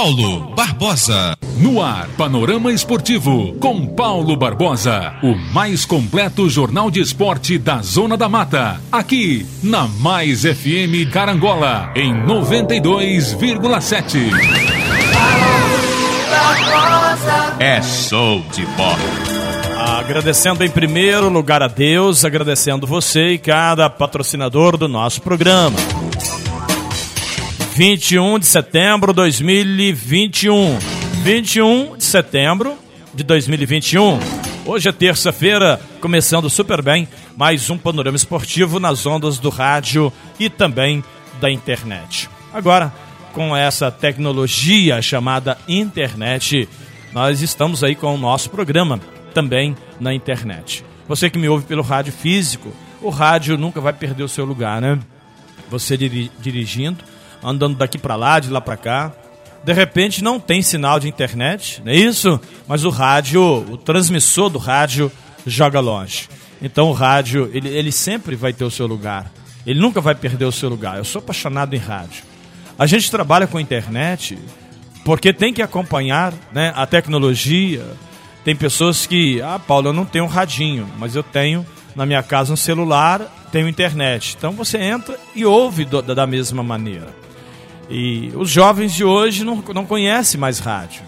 Paulo Barbosa. No ar, Panorama Esportivo, com Paulo Barbosa. O mais completo jornal de esporte da Zona da Mata. Aqui, na Mais FM Carangola, em 92,7. É show de bola. Agradecendo em primeiro lugar a Deus, agradecendo você e cada patrocinador do nosso programa. 21 de setembro de 2021. 21 de setembro de 2021. Hoje é terça-feira, começando super bem, mais um panorama esportivo nas ondas do rádio e também da internet. Agora, com essa tecnologia chamada internet, nós estamos aí com o nosso programa também na internet. Você que me ouve pelo rádio físico, o rádio nunca vai perder o seu lugar, né? Você dirigindo, andando daqui para lá, de lá para cá. De repente não tem sinal de internet, não é isso? Mas o rádio, o transmissor do rádio joga longe. Então o rádio, ele, ele sempre vai ter o seu lugar. Ele nunca vai perder o seu lugar. Eu sou apaixonado em rádio. A gente trabalha com internet porque tem que acompanhar né, a tecnologia. Tem pessoas que, ah, Paulo, eu não tenho um radinho, mas eu tenho na minha casa um celular, tenho internet. Então você entra e ouve do, da mesma maneira. E os jovens de hoje não, não conhecem mais rádio,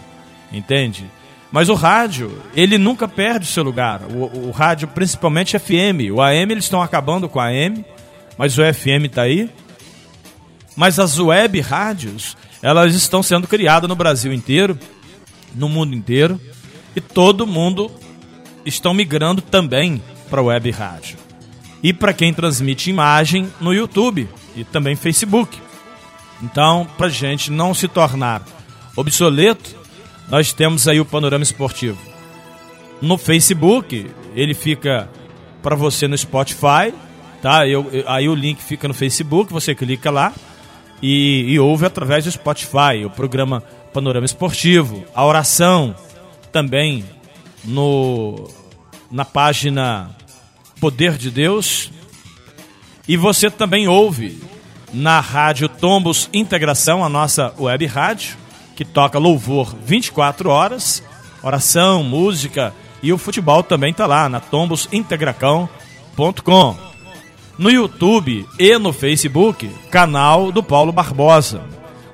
entende? Mas o rádio, ele nunca perde o seu lugar. O, o rádio, principalmente FM. O AM, eles estão acabando com a AM, mas o FM está aí. Mas as web rádios, elas estão sendo criadas no Brasil inteiro, no mundo inteiro, e todo mundo estão migrando também para web rádio. E para quem transmite imagem no YouTube e também Facebook. Então, para gente não se tornar obsoleto, nós temos aí o panorama esportivo. No Facebook, ele fica para você no Spotify, tá? Eu, eu, aí o link fica no Facebook, você clica lá e, e ouve através do Spotify o programa Panorama Esportivo, a oração também no na página Poder de Deus. E você também ouve na Rádio Tombos Integração, a nossa web rádio, que toca louvor 24 horas, oração, música e o futebol também está lá na tombosintegracão.com. No YouTube e no Facebook, canal do Paulo Barbosa.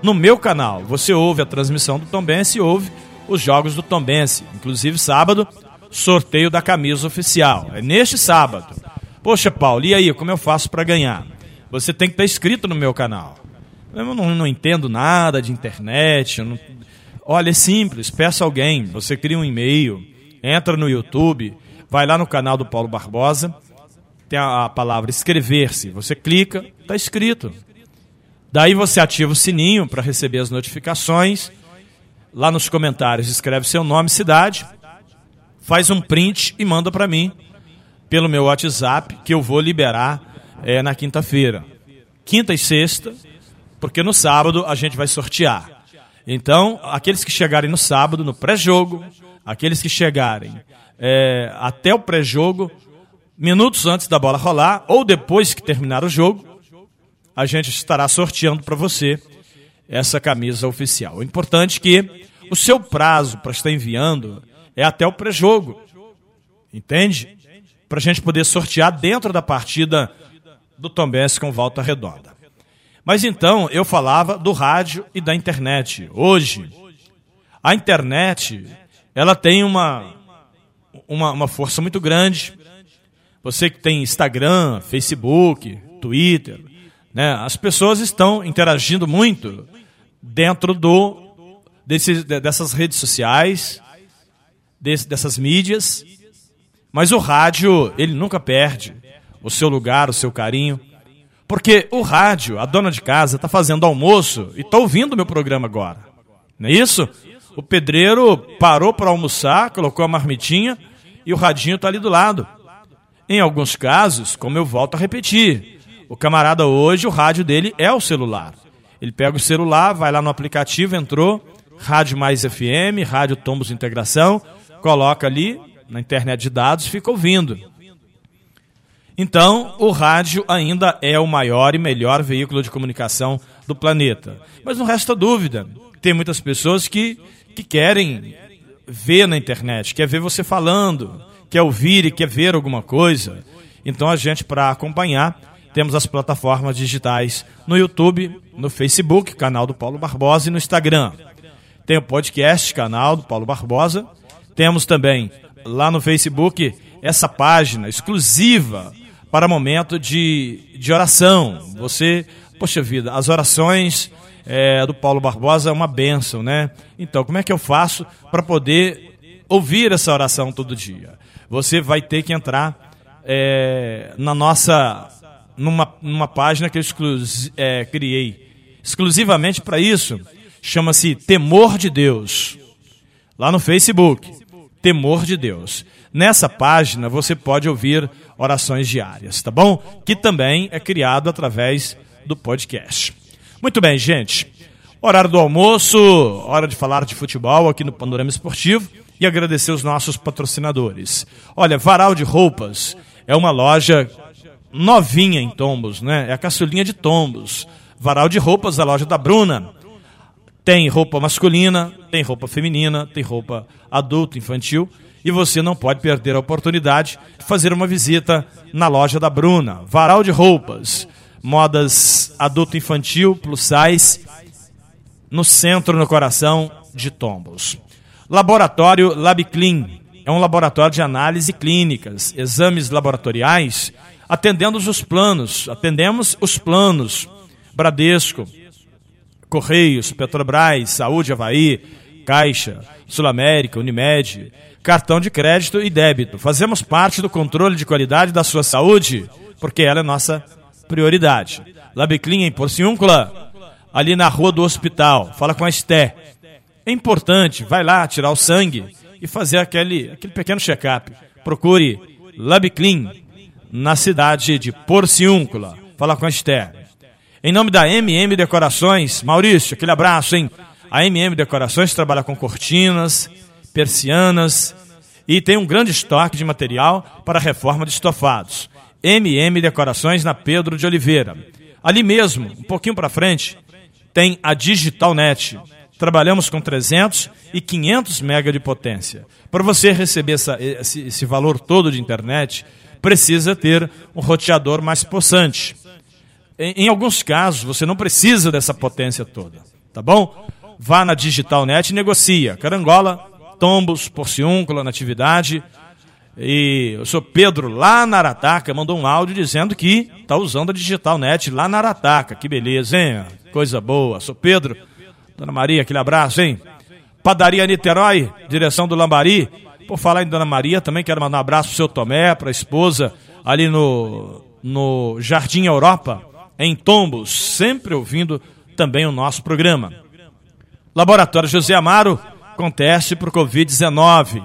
No meu canal, você ouve a transmissão do Tombense e ouve os jogos do Tombense. Inclusive, sábado, sorteio da camisa oficial. É neste sábado. Poxa, Paulo, e aí, como eu faço para ganhar? Você tem que estar inscrito no meu canal. Eu não, não entendo nada de internet. Não... Olha, é simples. Peça alguém. Você cria um e-mail, entra no YouTube, vai lá no canal do Paulo Barbosa, tem a, palavra inscrever-se. Você clica, está inscrito. Daí você ativa o sininho para receber as notificações. Lá nos comentários escreve seu nome, cidade, faz um print e manda para mim pelo meu WhatsApp que eu vou liberar é, na quinta-feira. Quinta e sexta, porque no sábado a gente vai sortear. Então, aqueles que chegarem no sábado, no pré-jogo, aqueles que chegarem é, até o pré-jogo, minutos antes da bola rolar, ou depois que terminar o jogo, a gente estará sorteando para você essa camisa oficial. O importante é que o seu prazo para estar enviando é até o pré-jogo. Entende? Para a gente poder sortear dentro da partida do Tombense com volta redonda. Mas então eu falava do rádio e da internet. Hoje, a internet ela tem uma, uma, uma força muito grande. Você que tem Instagram, Facebook, Twitter, né? as pessoas estão interagindo muito dentro do desses, dessas redes sociais, desse, dessas mídias. Mas o rádio, ele nunca perde o seu lugar, o seu carinho. Porque o rádio, a dona de casa, está fazendo almoço e está ouvindo o meu programa agora. Não é isso? O pedreiro parou para almoçar, colocou a marmitinha e o radinho está ali do lado. Em alguns casos, como eu volto a repetir, o camarada hoje, o rádio dele é o celular. Ele pega o celular, vai lá no aplicativo, entrou, Rádio Mais FM, Rádio Tombos Integração, coloca ali na internet de dados fica ouvindo. Então, o rádio ainda é o maior e melhor veículo de comunicação do planeta. Mas não resta dúvida Tem muitas pessoas que, que querem ver na internet, quer ver você falando, quer ouvir e quer ver alguma coisa. Então a gente, para acompanhar, temos as plataformas digitais no YouTube, no Facebook, canal do Paulo Barbosa, e no Instagram. Tem o podcast, canal do Paulo Barbosa. Temos também lá no Facebook essa página exclusiva para momento de, de oração. Você, poxa vida, as orações é, do Paulo Barbosa é uma bênção, né? Então, como é que eu faço para poder ouvir essa oração todo dia? Você vai ter que entrar é, na nossa numa, numa página que eu exclus, é, criei exclusivamente para isso. Chama-se Temor de Deus. Lá no Facebook. Temor de Deus. Nessa página você pode ouvir orações diárias, tá bom? Que também é criado através do podcast. Muito bem, gente. Horário do almoço, hora de falar de futebol aqui no Panorama Esportivo e agradecer os nossos patrocinadores. Olha, Varal de Roupas é uma loja novinha em Tombos, né? É a caçulinha de Tombos. Varal de roupas, a loja da Bruna. Tem roupa masculina, tem roupa feminina, tem roupa adulto, infantil. E você não pode perder a oportunidade de fazer uma visita na loja da Bruna. Varal de roupas, modas adulto infantil, plus size, no centro, no coração de Tombos. Laboratório LabClean. É um laboratório de análise clínicas, exames laboratoriais atendendo os planos, atendemos os planos. Bradesco, Correios, Petrobras, Saúde Havaí, Caixa, Sul América, Unimed, cartão de crédito e débito. Fazemos parte do controle de qualidade da sua saúde, porque ela é nossa prioridade. Labiclin em Porciúncula, ali na rua do hospital. Fala com a Esté. É importante, vai lá tirar o sangue e fazer aquele, aquele pequeno check-up. Procure Labiclin na cidade de Porciúncula. Fala com a Esther. Em nome da MM Decorações, Maurício, aquele abraço, hein? A MM Decorações trabalha com cortinas, persianas e tem um grande estoque de material para reforma de estofados. MM Decorações na Pedro de Oliveira. Ali mesmo, um pouquinho para frente, tem a Digitalnet. Trabalhamos com 300 e 500 mega de potência. Para você receber essa, esse, esse valor todo de internet, precisa ter um roteador mais possante. Em, em alguns casos, você não precisa dessa potência toda, tá bom? Vá na Digitalnet e negocia. Carangola, Tombos, Porciúncula, Natividade. E o senhor Pedro, lá na Arataca, mandou um áudio dizendo que está usando a Digitalnet lá na Arataca. Que beleza, hein? Coisa boa. Sou Pedro, Dona Maria, aquele abraço, hein? Padaria Niterói, direção do Lambari. Por falar em Dona Maria, também quero mandar um abraço pro seu Tomé, para a esposa, ali no, no Jardim Europa, em Tombos, sempre ouvindo também o nosso programa. Laboratório José Amaro, com teste para o Covid-19.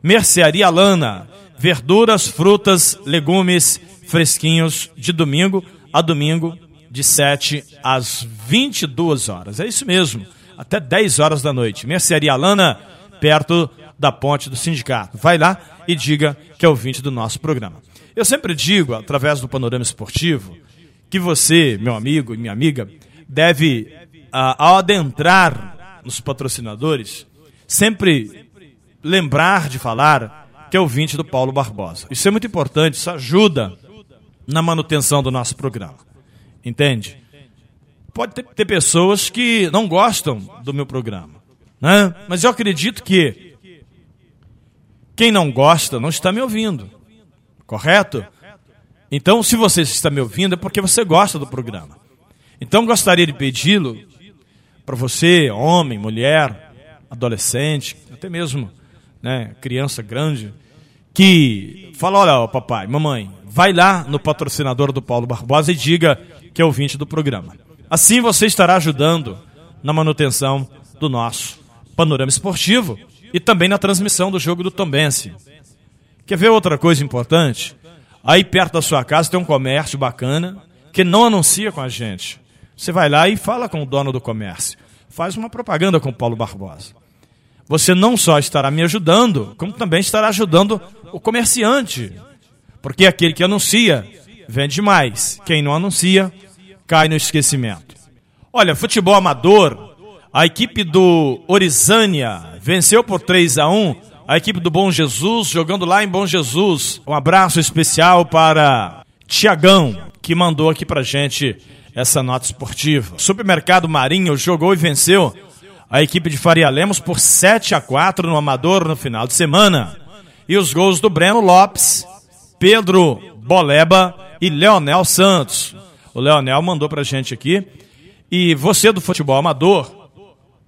Mercearia Lana, verduras, frutas, legumes fresquinhos de domingo a domingo, de 7 às 22 horas. É isso mesmo, até 10 horas da noite. Mercearia Lana, perto da ponte do sindicato. Vai lá e diga que é ouvinte do nosso programa. Eu sempre digo, através do panorama esportivo, que você, meu amigo e minha amiga, deve, ah, ao adentrar nos patrocinadores, sempre lembrar de falar que é ouvinte do Paulo Barbosa. Isso é muito importante, isso ajuda na manutenção do nosso programa. Entende? Pode ter, ter pessoas que não gostam do meu programa, né? mas eu acredito que quem não gosta não está me ouvindo. Correto? Então, se você está me ouvindo, é porque você gosta do programa. Então, gostaria de pedi-lo para você, homem, mulher, adolescente, até mesmo né, criança grande, que fala: olha, papai, mamãe, vai lá no patrocinador do Paulo Barbosa e diga que é ouvinte do programa. Assim você estará ajudando na manutenção do nosso panorama esportivo e também na transmissão do jogo do Tombense. Quer ver outra coisa importante? Aí perto da sua casa tem um comércio bacana que não anuncia com a gente. Você vai lá e fala com o dono do comércio. Faz uma propaganda com Paulo Barbosa. Você não só estará me ajudando, como também estará ajudando o comerciante. Porque aquele que anuncia vende mais. Quem não anuncia cai no esquecimento. Olha, futebol amador A equipe do Orizânia venceu por 3 a 1 a equipe do Bom Jesus, jogando lá em Bom Jesus. Um abraço especial para Tiagão, que mandou aqui pra gente essa nota esportiva. Supermercado Marinho jogou e venceu a equipe de Faria Lemos por 7 a 4 no Amador no final de semana. E os gols do Breno Lopes, Pedro Boleba e Leonel Santos. O Leonel mandou pra gente aqui. E você do futebol amador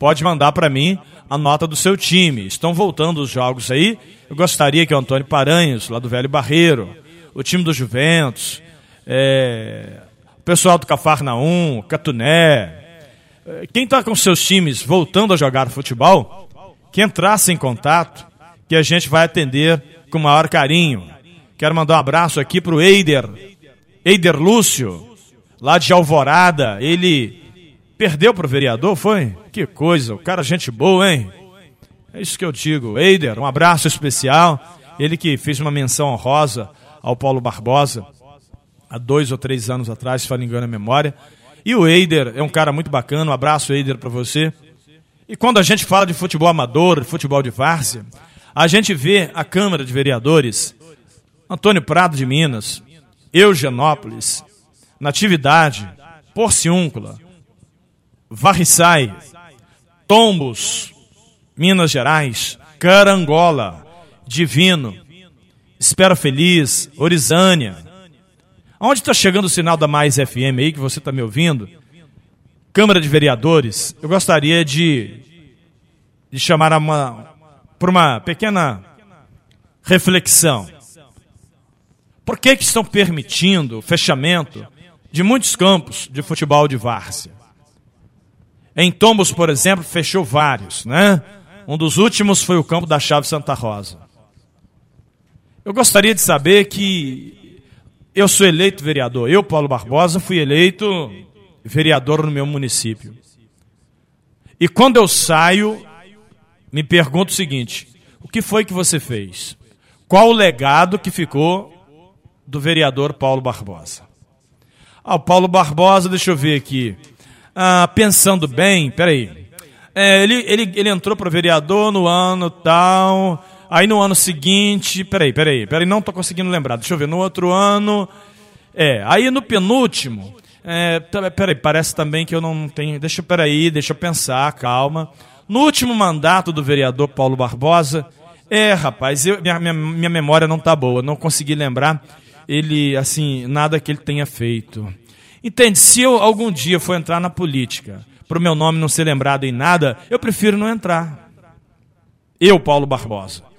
pode mandar para mim a nota do seu time. Estão voltando os jogos aí. Eu gostaria que o Antônio Paranhos, lá do Velho Barreiro, o time do Juventus, é, o pessoal do Cafarnaum, Catuné, é, quem está com seus times voltando a jogar futebol, que entrasse em contato, que a gente vai atender com o maior carinho. Quero mandar um abraço aqui para o Eider, Eider Lúcio, lá de Alvorada. Ele Perdeu pro vereador, foi? Que coisa, o cara gente boa, hein? É isso que eu digo. Eider, um abraço especial. Ele que fez uma menção honrosa ao Paulo Barbosa há dois ou três anos atrás, se não engano a memória. E o Eider é um cara muito bacana. Um abraço, Eider, para você. E quando a gente fala de futebol amador, de futebol de várzea, a gente vê a Câmara de Vereadores, Antônio Prado de Minas, Eugenópolis, Natividade, Porciúncula, Varriçai, Tombos, Minas Gerais, Carangola, Divino, Espera Feliz, Orizânia. Aonde está chegando o sinal da Mais FM aí, que você está me ouvindo? Câmara de Vereadores, eu gostaria de, de chamar uma, por uma pequena reflexão. Por que, que estão permitindo o fechamento de muitos campos de futebol de várzea? Em Tombos, por exemplo, fechou vários, né? Um dos últimos foi o campo da Chave Santa Rosa. Eu gostaria de saber que eu sou eleito vereador. Eu, Paulo Barbosa, fui eleito vereador no meu município. E quando eu saio, me pergunto o seguinte: o que foi que você fez? Qual o legado que ficou do vereador Paulo Barbosa? Ah, o Paulo Barbosa, deixa eu ver aqui ah, pensando bem, peraí. É, ele, ele, ele entrou para vereador no ano tal. Aí no ano seguinte. Peraí, peraí, peraí, não estou conseguindo lembrar. Deixa eu ver. No outro ano. É, aí no penúltimo. É, peraí, parece também que eu não tenho. Deixa, peraí, deixa eu pensar, calma. No último mandato do vereador Paulo Barbosa. É, rapaz, eu, minha, minha, minha memória não tá boa, não consegui lembrar ele, assim, nada que ele tenha feito. Entende? Se eu algum dia for entrar na política, para o meu nome não ser lembrado em nada, eu prefiro não entrar. Eu, Paulo Barbosa.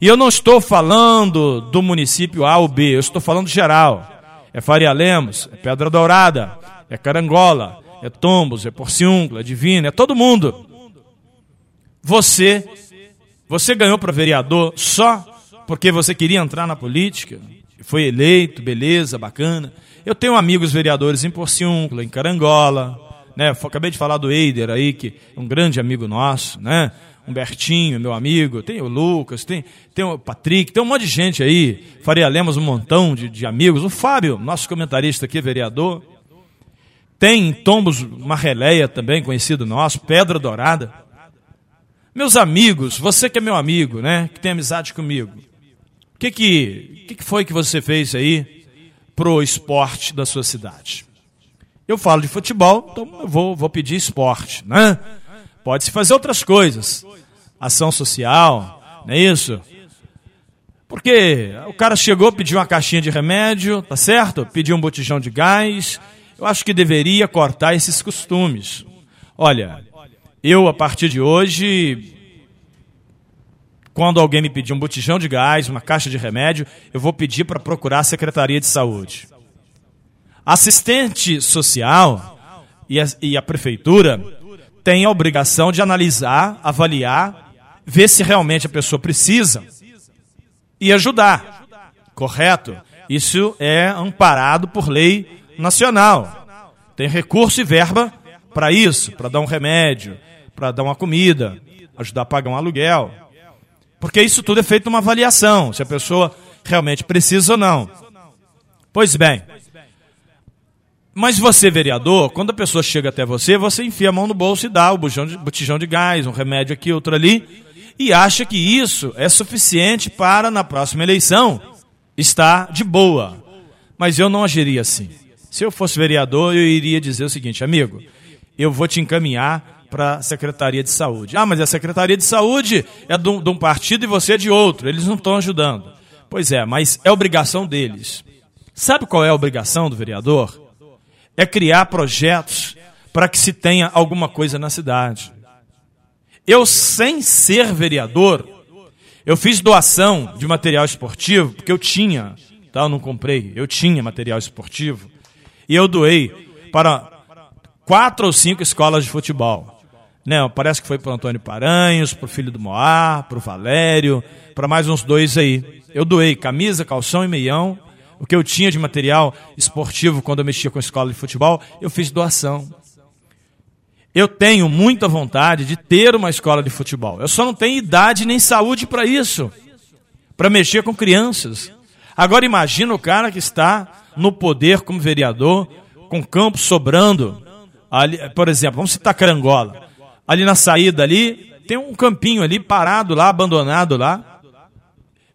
E eu não estou falando do município A ou B, eu estou falando geral. É Faria Lemos, é Pedra Dourada, é Carangola, é Tombos, é Porciúncula, é Divina, é todo mundo. Você, você ganhou para vereador só porque você queria entrar na política? Foi eleito, beleza, bacana. Eu tenho amigos vereadores em Porciúncula, em Carangola, né? Acabei de falar do Eider aí, que é um grande amigo nosso, né? Humbertinho, meu amigo, tem o Lucas, tem, tem o Patrick, tem um monte de gente aí. Faria Lemos, um montão de, de amigos. O Fábio, nosso comentarista aqui, vereador. Tem em Tombos uma releia também, conhecido nosso, Pedra Dourada. Meus amigos, você que é meu amigo, né? Que tem amizade comigo. O que, que, que, que foi que você fez aí pro esporte da sua cidade. Eu falo de futebol, então eu vou, vou pedir esporte, né? Pode-se fazer outras coisas. Ação social, não é isso? Porque o cara chegou, pediu uma caixinha de remédio, tá certo? Pediu um botijão de gás. Eu acho que deveria cortar esses costumes. Olha, eu a partir de hoje quando alguém me pedir um botijão de gás, uma caixa de remédio, eu vou pedir para procurar a Secretaria de Saúde. Assistente social e a, e a prefeitura tem a obrigação de analisar, avaliar, ver se realmente a pessoa precisa e ajudar. Correto? Isso é amparado por lei nacional. Tem recurso e verba para isso, para dar um remédio, para dar uma comida, ajudar a pagar um aluguel. Porque isso tudo é feito uma avaliação, se a pessoa realmente precisa ou não. Pois bem, Mas você, vereador, quando a pessoa chega até você, você enfia a mão no bolso e dá o botijão de, botijão de gás, um remédio aqui, outro ali, e acha que isso é suficiente para, na próxima eleição, estar de boa. Mas eu não agiria assim. Se eu fosse vereador, eu iria dizer o seguinte, amigo, eu vou te encaminhar para a Secretaria de Saúde. Ah, mas a Secretaria de Saúde é de um, de um partido e você é de outro, eles não estão ajudando. Pois é, mas é obrigação deles. Sabe qual é a obrigação do vereador? É criar projetos para que se tenha alguma coisa na cidade. Eu, sem ser vereador, eu fiz doação de material esportivo, porque eu tinha, tá? eu não comprei, eu tinha material esportivo, e eu doei para quatro ou cinco escolas de futebol. Né, parece que foi para o Antônio Paranhos, para o filho do Moá, para o Valério, para mais uns dois aí. Eu doei camisa, calção e meião. O que eu tinha de material esportivo quando eu mexia com a escola de futebol, eu fiz doação. Eu tenho muita vontade de ter uma escola de futebol. Eu só não tenho idade nem saúde para isso, para mexer com crianças. Agora imagina o cara que está no poder como vereador, com campo sobrando. Ali, por exemplo, vamos citar Carangola ali na saída ali, tem um campinho ali parado lá, abandonado lá.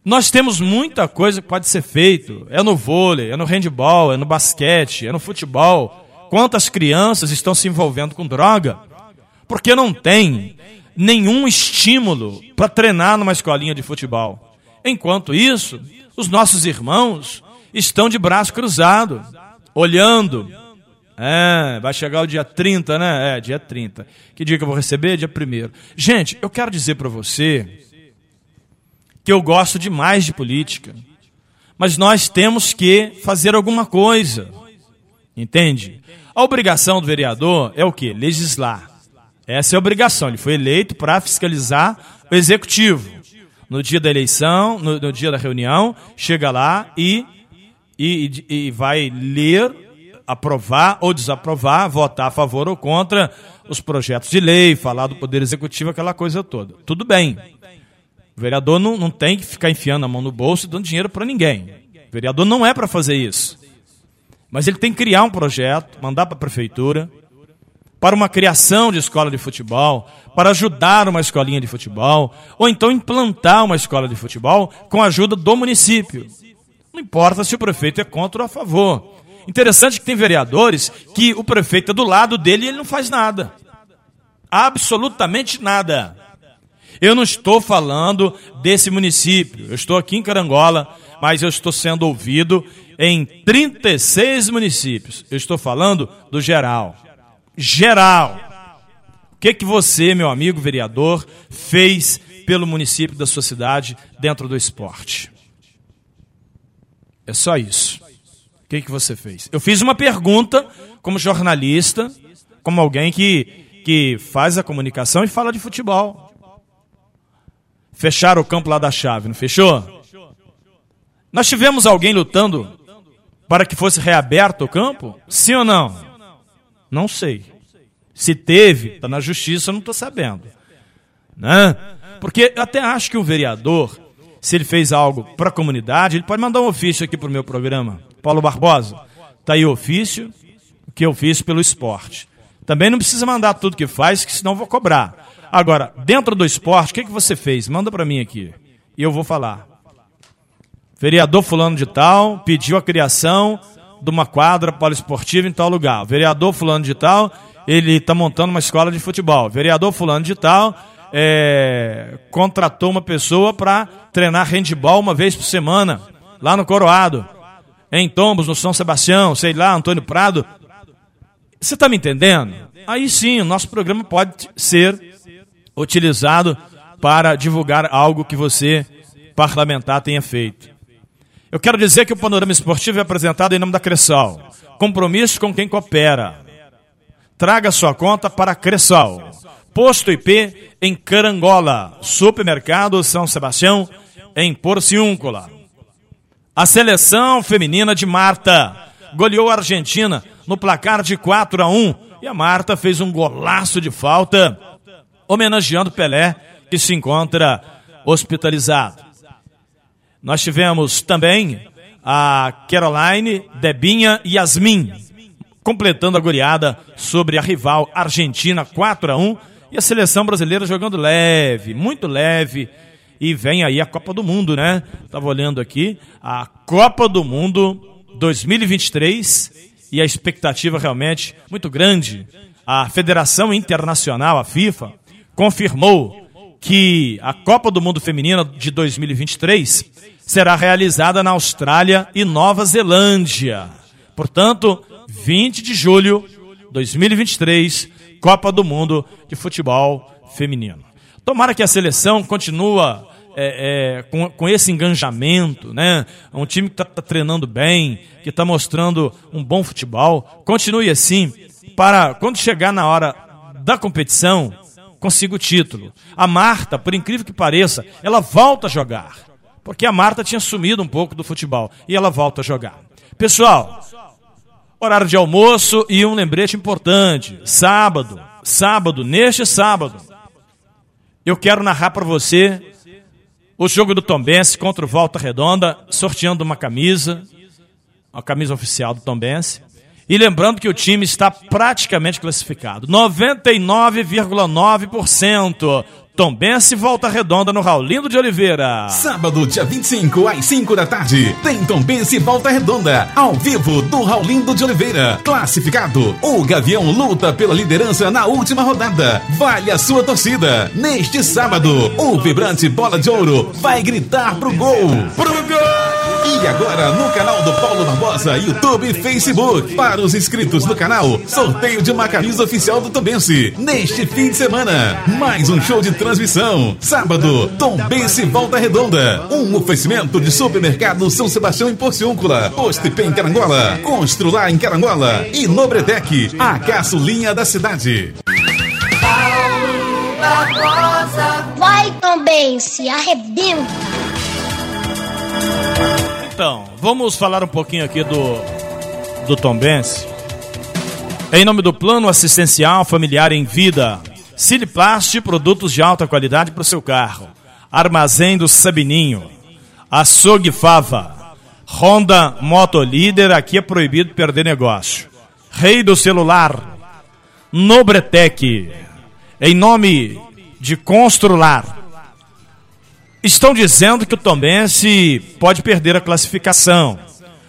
Nós temos muita coisa que pode ser feito. É no vôlei, é no handball, é no basquete, é no futebol. Quantas crianças estão se envolvendo com droga? Porque não tem nenhum estímulo para treinar numa escolinha de futebol. Enquanto isso, os nossos irmãos estão de braço cruzado, olhando é, vai chegar o dia 30, né? É, dia 30. Que dia que eu vou receber? Dia 1 Gente, eu quero dizer para você que eu gosto demais de política. Mas nós temos que fazer alguma coisa. Entende? A obrigação do vereador é o quê? Legislar. Essa é a obrigação. Ele foi eleito para fiscalizar o executivo. No dia da eleição, no, no dia da reunião, chega lá e, e, e vai ler aprovar ou desaprovar, votar a favor ou contra os projetos de lei, falar do Poder Executivo, aquela coisa toda. Tudo bem. O vereador não, não tem que ficar enfiando a mão no bolso e dando dinheiro para ninguém. O vereador não é para fazer isso. Mas ele tem que criar um projeto, mandar para a prefeitura, para uma criação de escola de futebol, para ajudar uma escolinha de futebol, ou então implantar uma escola de futebol com a ajuda do município. Não importa se o prefeito é contra ou a favor. Interessante que tem vereadores que o prefeito é do lado dele e ele não faz nada. Absolutamente nada. Eu não estou falando desse município. Eu estou aqui em Carangola, mas eu estou sendo ouvido em 36 municípios. Eu estou falando do geral. Geral. O que que você, meu amigo vereador, fez pelo município da sua cidade dentro do esporte? É só isso. O que, que você fez? Eu fiz uma pergunta como jornalista, como alguém que, que faz a comunicação e fala de futebol. Fecharam o campo lá da chave, não fechou? Nós tivemos alguém lutando para que fosse reaberto o campo? Sim ou não? Não sei. Se teve, está na justiça, eu não estou sabendo. Né? Porque eu até acho que o vereador, se ele fez algo para a comunidade, ele pode mandar um ofício aqui para o meu programa. Paulo Barbosa, está aí o ofício que eu fiz pelo esporte. Também não precisa mandar tudo que faz, que senão vou cobrar. Agora, dentro do esporte, o que, que você fez? Manda para mim aqui. E eu vou falar. Vereador fulano de tal pediu a criação de uma quadra poliesportiva em tal lugar. Vereador fulano de tal, ele está montando uma escola de futebol. Vereador fulano de tal é, contratou uma pessoa para treinar handball uma vez por semana, lá no Coroado em Tombos, no São Sebastião, sei lá, Antônio Prado. Você está me entendendo? Aí sim, o nosso programa pode ser utilizado para divulgar algo que você, parlamentar, tenha feito. Eu quero dizer que o panorama esportivo é apresentado em nome da Cressol. Compromisso com quem coopera. Traga sua conta para a Cressol. Posto IP em Carangola. Supermercado São Sebastião em Porciúncula. A seleção feminina de Marta goleou a Argentina no placar de 4 a 1 e a Marta fez um golaço de falta homenageando Pelé, que se encontra hospitalizado. Nós tivemos também a Caroline, Debinha e Yasmin. completando a goleada sobre a rival Argentina 4 a 1 e a seleção brasileira jogando leve, muito leve. E vem aí a Copa do Mundo, né? Tava olhando aqui, a Copa do Mundo 2023 e a expectativa realmente muito grande. A Federação Internacional, a FIFA, confirmou que a Copa do Mundo Feminina de 2023 será realizada na Austrália e Nova Zelândia. Portanto, 20 de julho de 2023, Copa do Mundo de Futebol Feminino. Tomara que a seleção continua é, é, com, com, esse engajamento, né? Um time que está tá treinando bem, que está mostrando um bom futebol. Continue assim, para quando chegar na hora da competição, consiga o título. A Marta, por incrível que pareça, ela volta a jogar. Porque a Marta tinha sumido um pouco do futebol. E ela volta a jogar. Pessoal, horário de almoço e um lembrete importante. Sábado, sábado, neste sábado, eu quero narrar para você o jogo do Tombense contra o Volta Redonda, sorteando uma camisa, a camisa oficial do Tombense. E lembrando que o time está praticamente classificado, 99,9%. Tombense Volta Redonda no Raulindo de Oliveira. Sábado, dia 25, às 5 da tarde, tem Tombense Volta Redonda, ao vivo do Raulindo de Oliveira. Classificado, o Gavião luta pela liderança na última rodada. Vale a sua torcida. Neste sábado, o vibrante Bola de Ouro vai gritar pro gol. Pro gol! E agora no canal do Paulo Barbosa, YouTube e Facebook. Para os inscritos no canal, sorteio de uma camisa oficial do Tombense. Neste fim de semana, mais um show de transmissão. Sábado, Tombense Volta Redonda. Um oferecimento de supermercado São Sebastião em Porciúncula. Postepê em Carangola. Constrular em Carangola. E Nobretec, a caçulinha da cidade. Paulo Barbosa. Vai Tombense, arrebenta. Então, vamos falar um pouquinho aqui do, do Tom Benz. Em nome do Plano Assistencial Familiar em Vida, Siliplast, produtos de alta qualidade para o seu carro. Armazém do Sabininho, Açougue Fava, Honda Motolíder, aqui é proibido perder negócio. Rei do Celular, Nobretec, em nome de Constrular, estão dizendo que o Tombense pode perder a classificação.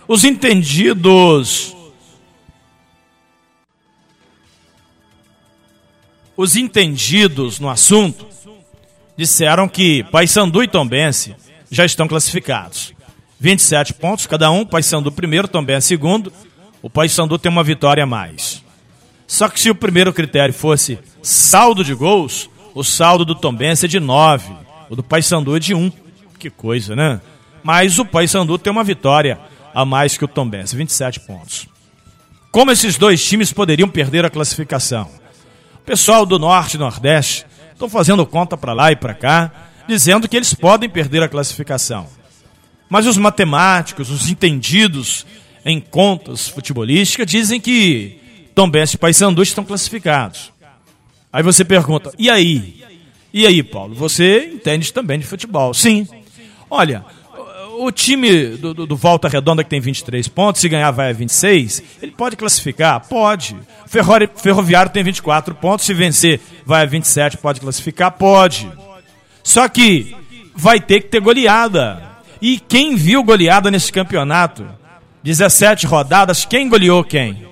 Os entendidos. Os entendidos no assunto disseram que Paysandu e Tombense já estão classificados. 27 pontos cada um, Paysandu primeiro, Tombense segundo. O Paysandu tem uma vitória a mais. Só que se o primeiro critério fosse saldo de gols, o saldo do Tombense é de 9 o do Paysandu é de um. Que coisa, né? Mas o Paysandu tem uma vitória a mais que o Tombense, 27 pontos. Como esses dois times poderiam perder a classificação? O pessoal do Norte e Nordeste estão fazendo conta para lá e para cá, dizendo que eles podem perder a classificação. Mas os matemáticos, os entendidos em contas futebolísticas, dizem que Tombense e Paysandu estão classificados. Aí você pergunta, e aí? E aí, Paulo, você entende também de futebol? Sim. Olha, o time do, do, do, Volta Redonda, que tem 23 pontos, se ganhar vai a 26, ele pode classificar? Pode. Ferrari, Ferroviário tem 24 pontos, se vencer vai a 27, pode classificar? Pode. Só que vai ter que ter goleada. E quem viu goleada nesse campeonato? 17 rodadas, quem goleou quem?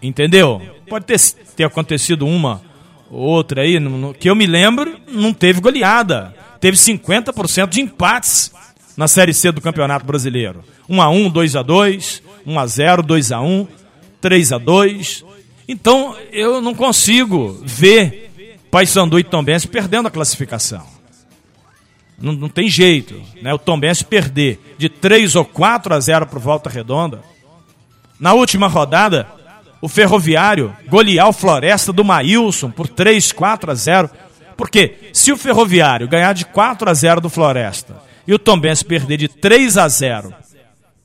Entendeu? Pode ter, ter acontecido uma outra aí, que eu me lembro, não teve goleada. Teve 50% de empates na Série C do Campeonato Brasileiro. 1 a 1, 2 a 2, 1 a 0, 2 a 1, 3 a 2. Então, eu não consigo ver Paysandu e Tombense perdendo a classificação. Não, não tem jeito, né? O Tombense perder de 3 ou 4 a 0 para Volta Redonda. Na última rodada, o Ferroviário golear o Floresta do Maílson por 3, 4 a 0. Porque se o Ferroviário ganhar de 4 a 0 do Floresta e o Tombense perder de 3 a 0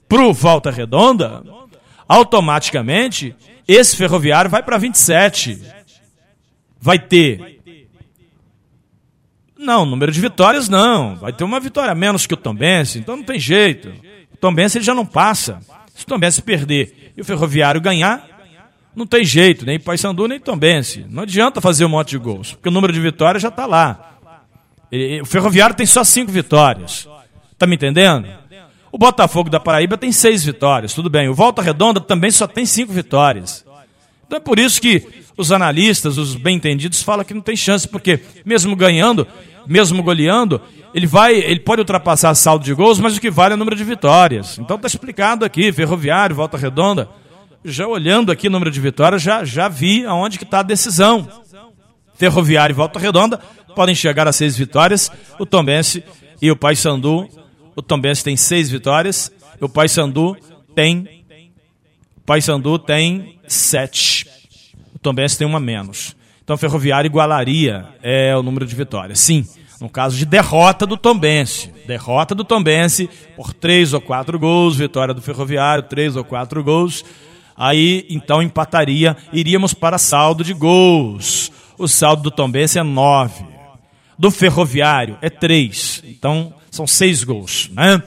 pro Volta Redonda, automaticamente esse Ferroviário vai para 27. Vai ter não, número de vitórias não. Vai ter uma vitória menos que o Tombense, então não tem jeito. O Tombense ele já não passa. Se o Tombense perder e o Ferroviário ganhar, Não tem jeito, nem Paysandu nem Tombense. Não adianta fazer um monte de gols, porque o número de vitórias já está lá. O Ferroviário tem só cinco vitórias. Tá me entendendo? O Botafogo da Paraíba tem seis vitórias, tudo bem. O Volta Redonda também só tem cinco vitórias. Então é por isso que os analistas, os bem-entendidos, falam que não tem chance, porque mesmo ganhando, mesmo goleando, ele vai, ele pode ultrapassar saldo de gols, mas o que vale é o número de vitórias. Então está explicado aqui, Ferroviário, Volta Redonda. Já olhando aqui o número de vitórias, já, já vi aonde que está a decisão. Ferroviário e Volta Redonda podem chegar a seis vitórias. O Tombense e o Paysandu o Tombense tem seis vitórias, o Paysandu tem o Paysandu tem sete. O Tombense tem uma menos. Então Ferroviário igualaria é o número de vitórias. Sim, no caso de derrota do Tombense. Derrota do Tombense por três ou quatro gols, vitória do Ferroviário, três ou quatro gols. Aí então empataria, iríamos para saldo de gols. O saldo do Tombense é nove. Do Ferroviário é três. Então são seis gols, né?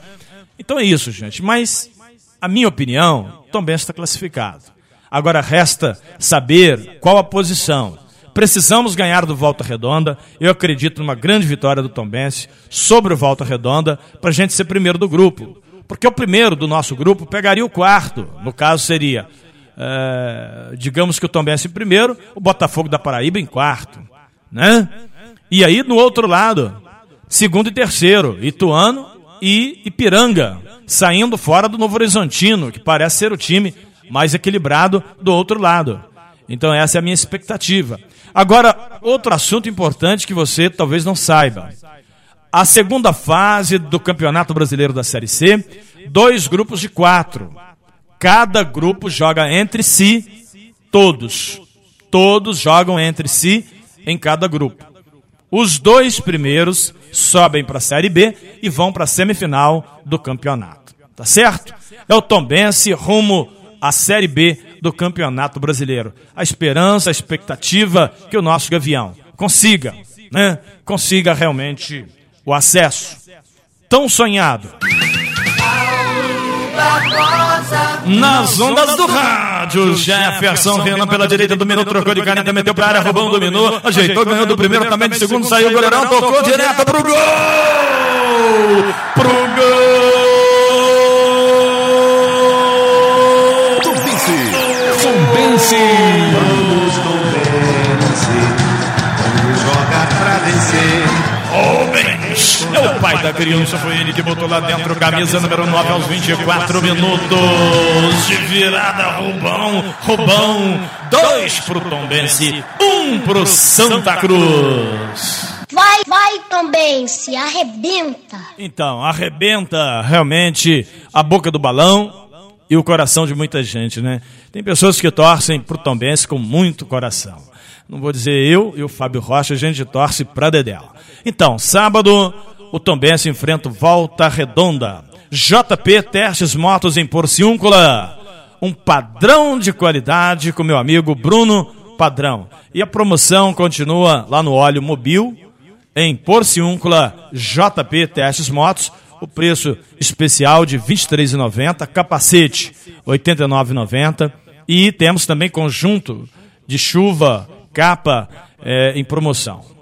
Então é isso, gente. Mas, a minha opinião, Tom Benz está classificado. Agora resta saber qual a posição. Precisamos ganhar do Volta Redonda. Eu acredito numa grande vitória do Tom Benz sobre o Volta Redonda para a gente ser primeiro do grupo. Porque o primeiro do nosso grupo pegaria o quarto. No caso seria, é, digamos que o Tom Benz em primeiro, o Botafogo da Paraíba em quarto. Né? E aí, no outro lado, segundo e terceiro, Ituano e Ipiranga, saindo fora do Novo Horizontino, que parece ser o time mais equilibrado do outro lado. Então essa é a minha expectativa. Agora, outro assunto importante que você talvez não saiba. A segunda fase do Campeonato Brasileiro da Série C, dois grupos de quatro. Cada grupo joga entre si, todos. Todos jogam entre si em cada grupo. Os dois primeiros sobem para a Série B e vão para a semifinal do campeonato. Tá certo? É o Tombense rumo à Série B do Campeonato Brasileiro. A esperança, a expectativa que o nosso Gavião consiga, né? Consiga realmente o acesso tão sonhado. Nas ondas do rádio, Jefferson Renan pela direita dominou, trocou de caneta, meteu pra área, roubou, dominou, ajeitou, ganhou do primeiro, também do segundo, saiu o goleirão, tocou direto pro gol! Pro gol! Tombense! Tombense! É o pai da criança, foi ele que botou lá dentro, camisa número 9 aos 24 minutos. De virada, Rubão, Rubão. Dois pro Tombense, um pro Santa Cruz. Vai, vai, Tombense, arrebenta. Então, arrebenta realmente a boca do balão e o coração de muita gente, né? Tem pessoas que torcem pro Tombense com muito coração. Não vou dizer eu e o Fábio Rocha, a gente torce pra Dedéu. Então, sábado, o Tombense enfrenta Volta Redonda. JP Testes Motos em Porciúncula. Um padrão de qualidade com meu amigo Bruno Padrão. E a promoção continua lá no óleo mobil, em Porciúncula, JP Testes Motos. O preço especial de R$ 23,90, capacete R$ 89,90. E temos também conjunto de chuva, capa é, em promoção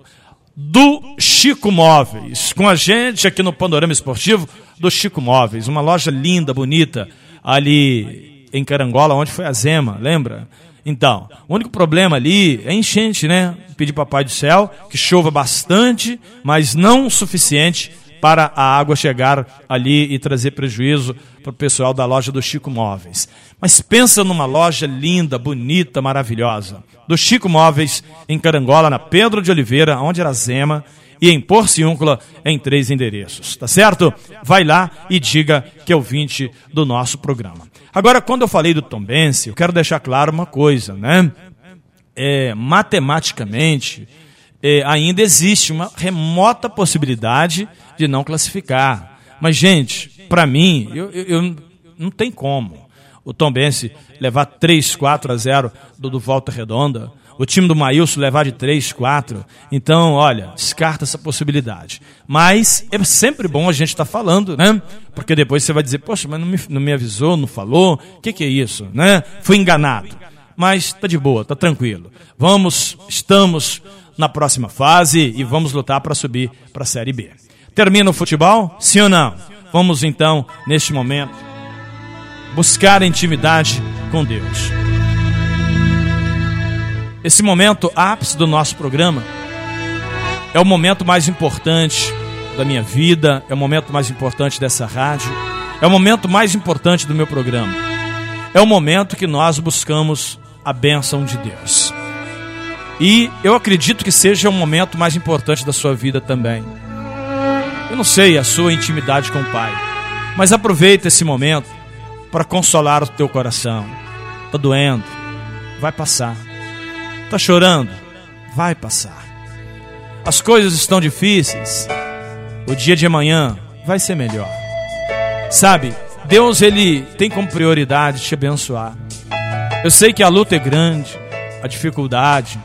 do Chico Móveis. Com a gente aqui no Panorama Esportivo do Chico Móveis. Uma loja linda, bonita, ali em Carangola, onde foi a Zema, lembra? Então, o único problema ali é enchente, né? Pedir papai do céu que chova bastante, mas não o suficiente para a água chegar ali e trazer prejuízo para o pessoal da loja do Chico Móveis. Mas pensa numa loja linda, bonita, maravilhosa. Do Chico Móveis, em Carangola, na Pedro de Oliveira, onde era Zema, e em Porciúncula, em três endereços. Tá certo? Vai lá e diga que é o 20 do nosso programa. Agora, quando eu falei do Tombense, eu quero deixar claro uma coisa, né? É, matematicamente, é, ainda existe uma remota possibilidade de não classificar. Mas, gente, para mim, eu, eu, eu, não tem como o Tom Bense levar 3, 4 a 0 do, do Volta Redonda, o time do Maílson levar de 3, 4. Então, olha, descarta essa possibilidade. Mas é sempre bom a gente estar tá falando, né? Porque depois você vai dizer, poxa, mas não me, não me avisou, não falou, o que, que é isso, né? Fui enganado. mas tá de boa, tá tranquilo. Vamos, estamos na próxima fase e vamos lutar para subir para a Série B. Termina o futebol? Sim ou não? Vamos então, neste momento, buscar intimidade com Deus. Esse momento ápice do nosso programa é o momento mais importante da minha vida, é o momento mais importante dessa rádio, é o momento mais importante do meu programa. É o momento que nós buscamos a bênção de Deus. E eu acredito que seja o momento mais importante da sua vida também. Eu não sei a sua intimidade com o Pai, mas aproveita esse momento para consolar o teu coração. Tá doendo? Vai passar. Tá chorando? Vai passar. As coisas estão difíceis. O dia de amanhã vai ser melhor. Sabe, Deus ele tem como prioridade te abençoar. Eu sei que a luta é grande, a dificuldade,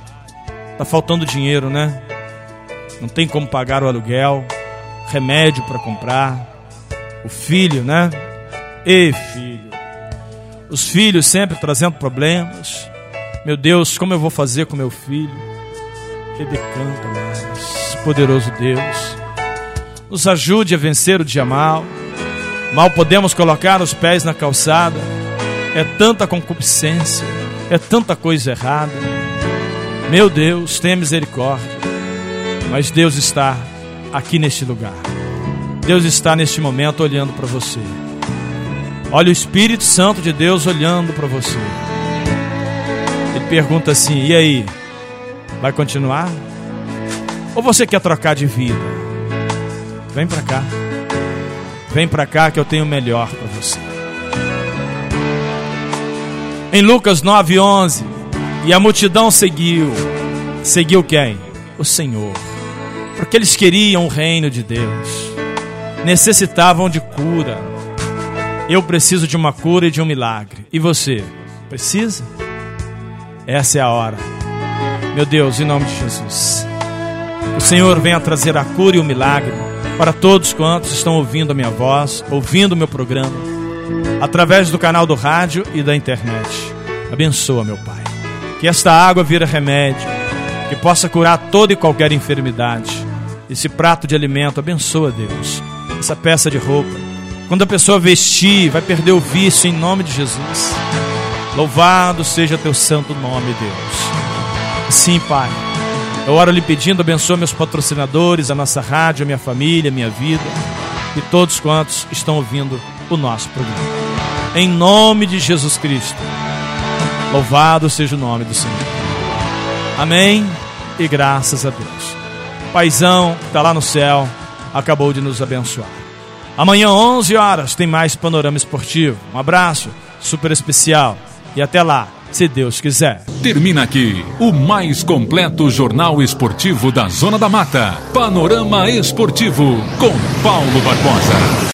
tá faltando dinheiro, né? Não tem como pagar o aluguel, remédio para comprar, o filho, né? Ei, filho. Os filhos sempre trazendo problemas. Meu Deus, como eu vou fazer com meu filho? Que mas poderoso Deus. Nos ajude a vencer o dia mal. Mal podemos colocar os pés na calçada. É tanta concupiscência, é tanta coisa errada. Meu Deus, tenha misericórdia. Mas Deus está aqui neste lugar. Deus está neste momento olhando para você. Olha o Espírito Santo de Deus olhando para você. Ele pergunta assim: e aí? Vai continuar? Ou você quer trocar de vida? Vem para cá. Vem para cá que eu tenho o melhor para você. Em Lucas 9:11, e a multidão seguiu. Seguiu quem? O Senhor. Porque eles queriam o reino de Deus. Necessitavam de cura. Eu preciso de uma cura e de um milagre. E você? Precisa? Essa é a hora. Meu Deus, em nome de Jesus. O Senhor venha trazer a cura e o milagre para todos quantos estão ouvindo a minha voz, ouvindo o meu programa, através do canal do rádio e da internet. Abençoa, meu Pai. Que esta água vira remédio, que possa curar toda e qualquer enfermidade. Esse prato de alimento, abençoa, Deus. Essa peça de roupa. Quando a pessoa vestir, vai perder o vício em nome de Jesus. Louvado seja teu santo nome, Deus. Sim, Pai. Eu oro lhe pedindo, abençoa meus patrocinadores, a nossa rádio, a minha família, a minha vida e todos quantos estão ouvindo o nosso programa. Em nome de Jesus Cristo. Louvado seja o nome do Senhor. Amém e graças a Deus. Paizão que está lá no céu acabou de nos abençoar. Amanhã, 11 horas, tem mais Panorama Esportivo. Um abraço super especial e até lá se Deus quiser. Termina aqui o mais completo jornal esportivo da Zona da Mata. Panorama Esportivo com Paulo Barbosa.